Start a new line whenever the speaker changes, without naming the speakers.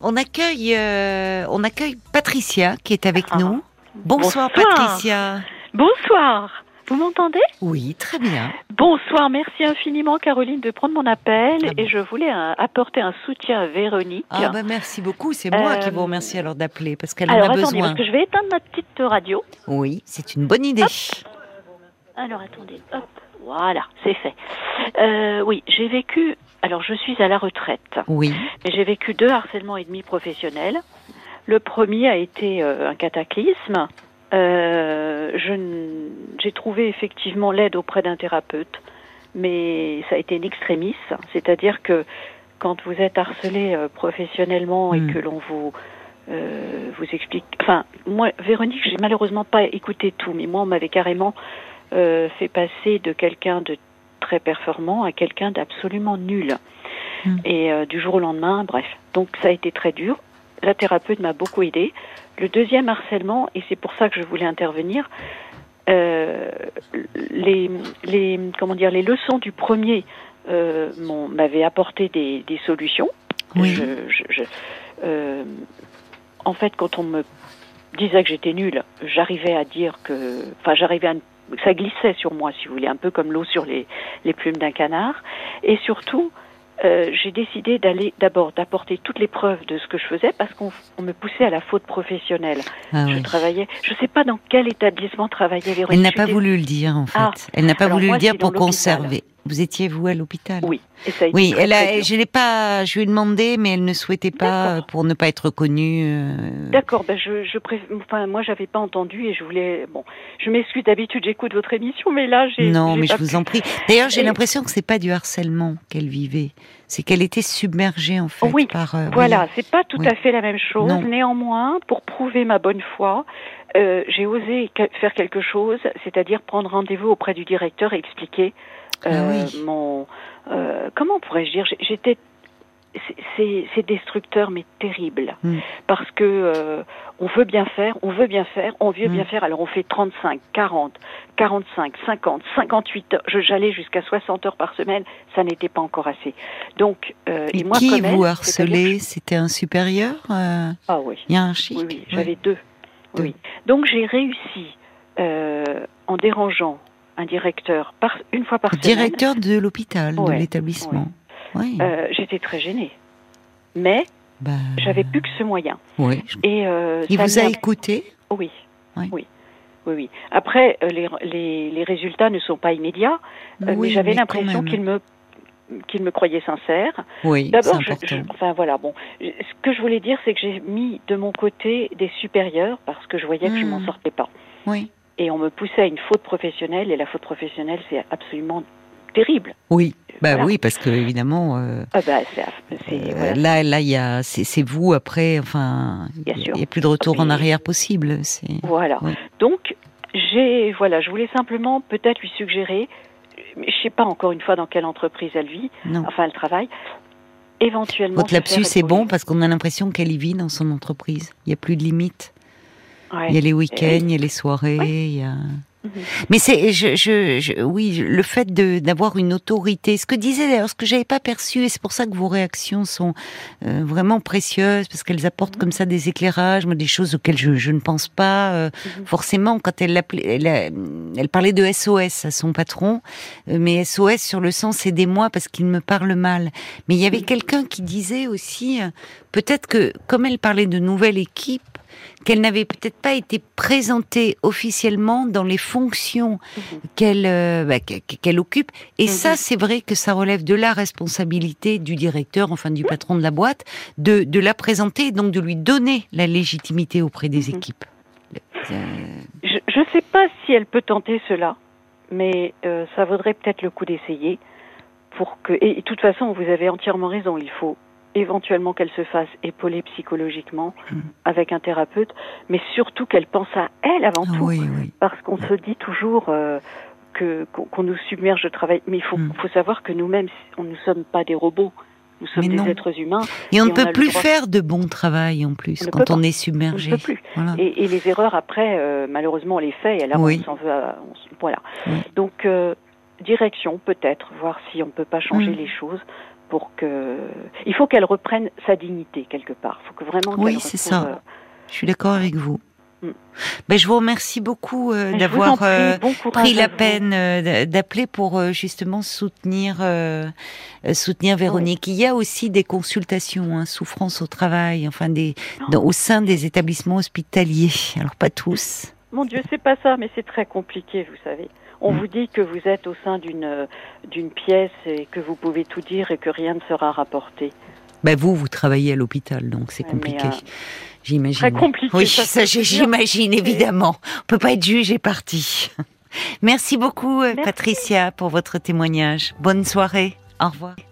On accueille, euh, on accueille Patricia qui est avec
Ah.
nous. Bonsoir,
Bonsoir.
Patricia.
Bonsoir. Vous m'entendez?
Oui, très bien.
Bonsoir, merci infiniment Caroline de prendre mon appel
Ah bon.
et je voulais euh, apporter un soutien à Véronique.
Ah bah merci beaucoup. C'est moi qui vous
Euh,
remercie alors d'appeler parce qu'elle en a
attendez,
besoin.
parce que je vais éteindre ma petite radio.
Oui, c'est une bonne idée.
Alors attendez, hop, voilà, c'est fait. Euh, oui, j'ai vécu, alors je suis à la retraite,
Oui.
mais j'ai vécu deux harcèlements et demi professionnels. Le premier a été euh, un cataclysme. Euh, j'ai trouvé effectivement l'aide auprès d'un thérapeute, mais ça a été une extrémiste, c'est-à-dire que quand vous êtes harcelé euh, professionnellement et
Mm.
que l'on vous vous explique, enfin moi Véronique, j'ai malheureusement pas écouté tout, mais moi on m'avait carrément fait passer de quelqu'un de très performant à quelqu'un d'absolument nul.
Mm.
Et euh, du jour au lendemain, bref. Donc ça a été très dur. La thérapeute m'a beaucoup aidé. Le deuxième harcèlement, et c'est pour ça que je voulais intervenir, euh, les, les comment dire les leçons du premier euh, m'avaient apporté des, des solutions.
Oui.
Je, je- je- euh, en fait, quand on me disait que j'étais nulle, j'arrivais à dire que, enfin, j'arrivais à, ça glissait sur moi, si vous voulez, un peu comme l'eau sur les, les plumes d'un canard. Et surtout, euh, j'ai décidé d'aller d'abord d'apporter toutes les preuves de ce que je faisais parce qu'on on me poussait à la faute professionnelle.
Ah
je
oui.
travaillais, je sais pas dans quel établissement travaillait Véronique.
Elle n'a pas voulu le dire en fait.
Ah.
Elle n'a pas voulu le dire pour conserver. Vous étiez vous à l'hôpital.
Oui, et ça a été
Oui,
très,
elle a, je l'ai pas, je lui ai demandé, mais elle ne souhaitait pas pour ne pas être connue. euh,
D'accord, ben je, je enfin moi j'avais pas entendu et je voulais bon, je m'excuse d'habitude j'écoute votre émission mais là j'ai
Non, mais je vous en prie. D'ailleurs, j'ai
Et-
l'impression que c'est pas du harcèlement qu'elle vivait, c'est qu'elle était submergée en fait
Oui,
par. euh,
Voilà, c'est pas tout
Oui.
à fait la même chose.
Non.
Néanmoins, pour prouver ma bonne foi, euh, j'ai osé faire quelque chose, c'est-à-dire prendre rendez-vous auprès du directeur et expliquer euh,
oui.
mon euh, comment pourrais-je dire J'étais c'est- destructeur mais terrible
Mm.
parce que euh, on veut bien faire, on veut bien faire, on veut
Mm.
bien faire. Alors on fait 35, 40, 45, 50, 58 heures. Je- J'allais jusqu'à 60 heures par semaine. Ça n'était pas encore assez. Donc euh,
Et
et moi
qui vous harcelait C'était un supérieur euh,
ah oui,
hiérarchique
oui, oui, j'avais deux.
Deux.
Oui. Donc j'ai réussi euh, en dérangeant un directeur par une fois par semaine.
Directeur de l'hôpital, de
Ouais,
l'établissement.
Euh, J'étais très gênée, mais
Bah,
j'avais plus que ce moyen. Et euh,
Il vous a écouté
Oui.
Oui.
Oui. Après, euh, les, les, les résultats ne sont pas immédiats,
Oui,
mais j'avais l'impression qu'il me qu'il me croyait sincère.
Oui,
D'abord, je-
important.
je- enfin voilà, bon, Je- ce que je voulais dire, c'est que j'ai mis de mon côté des supérieurs parce que je voyais que je m'en
Hmm.
sortais pas.
Oui.
Et on me poussait à une faute professionnelle, et la faute professionnelle, c'est absolument terrible.
Oui. Bah
Voilà.
oui, parce que évidemment. euh,
Ah bah, c'est-
Euh,
voilà.
Là, là, il y a, c'est vous après. Enfin, il n'y a plus de retour en arrière possible.
Voilà.
Oui.
Donc, j'ai, voilà, je voulais simplement peut-être lui suggérer, je sais pas encore une fois dans quelle entreprise elle vit,
non.
enfin elle travaille, éventuellement.
Votre lapsus, c'est bon parce qu'on a l'impression qu'elle y vit dans son entreprise. Il n'y a plus de limites.
Ouais.
Il y a les week-ends, il y a les soirées. il y a...
Mhm.
Mais c'est, je, je, je- oui, le fait de d'avoir une autorité. Ce que disait d'ailleurs, ce que j'avais pas perçu, et c'est pour ça que vos réactions sont euh, vraiment précieuses parce qu'elles apportent
Mhm.
comme ça des éclairages, moi, des choses auxquelles je, je ne pense pas euh,
Mhm.
forcément. Quand elle, l'appelait- elle, elle parlait de SOS à son patron, euh, mais SOS sur le sens aidez-moi parce qu'il me parle mal. Mais il y avait quelqu'un qui disait aussi, euh, peut-être que comme elle parlait de nouvelle équipe qu'elle n'avait peut-être pas été présentée officiellement dans les fonctions qu'elle euh, bah, qu'elle occupe. Et
Mhm.
ça, c'est vrai que ça relève de la responsabilité du directeur, enfin du patron de la boîte, de, de la présenter et donc de lui donner la légitimité auprès des
Mhm.
équipes. Euh,
Je ne sais pas si elle peut tenter cela, mais euh, ça vaudrait peut-être le coup d'essayer pour que. Et de toute façon, vous avez entièrement raison. Il faut éventuellement qu'elle se fasse épauler psychologiquement
Mhm.
avec un thérapeute, mais surtout qu'elle pense à elle avant
ah
tout,
oui, oui.
parce qu'on se dit toujours euh, que qu'on nous submerge de travail, mais il faut,
Mhm.
faut savoir que nous-mêmes, on ne sommes pas des robots. Nous sommes des êtres humains.
Et on ne peut plus
droit.
faire de bon travail en plus
On ne
quand on est
On ne
submergé.
peut plus.
Voilà.
Et, et les erreurs après, euh, malheureusement, on les fait. Et là,
Oui.
on s'en veut. À, on voilà. Donc, euh, direction peut-être, voir si on peut pas changer
Mm.
les choses pour que. Il faut qu'elle reprenne sa dignité quelque part. Il faut que vraiment.
Oui, c'est ça.
euh,
Je suis d'accord avec vous.
Mm.
Ben, je vous remercie beaucoup euh, d'avoir euh,
bon
pris la peine d'appeler pour justement soutenir soutenir Véronique. Il y a aussi des consultations, hein, souffrance au travail, enfin des
Oh.
dans- au sein des établissements hospitaliers. Alors pas tous.
Mon Dieu, c'est pas ça, mais c'est très compliqué, vous savez. On
Mm.
vous dit que vous êtes au sein d'une euh, d'une pièce et que vous pouvez tout dire et que rien ne sera rapporté.
Ben vous, vous travaillez à l'hôpital, donc c'est compliqué.
euh,
J'imagine.
Très compliqué.
Oui,
ça,
j'imagine évidemment. On peut pas être juge et parti. Merci beaucoup, euh,
Merci.
Patricia, pour votre témoignage. Bonne soirée. Au revoir.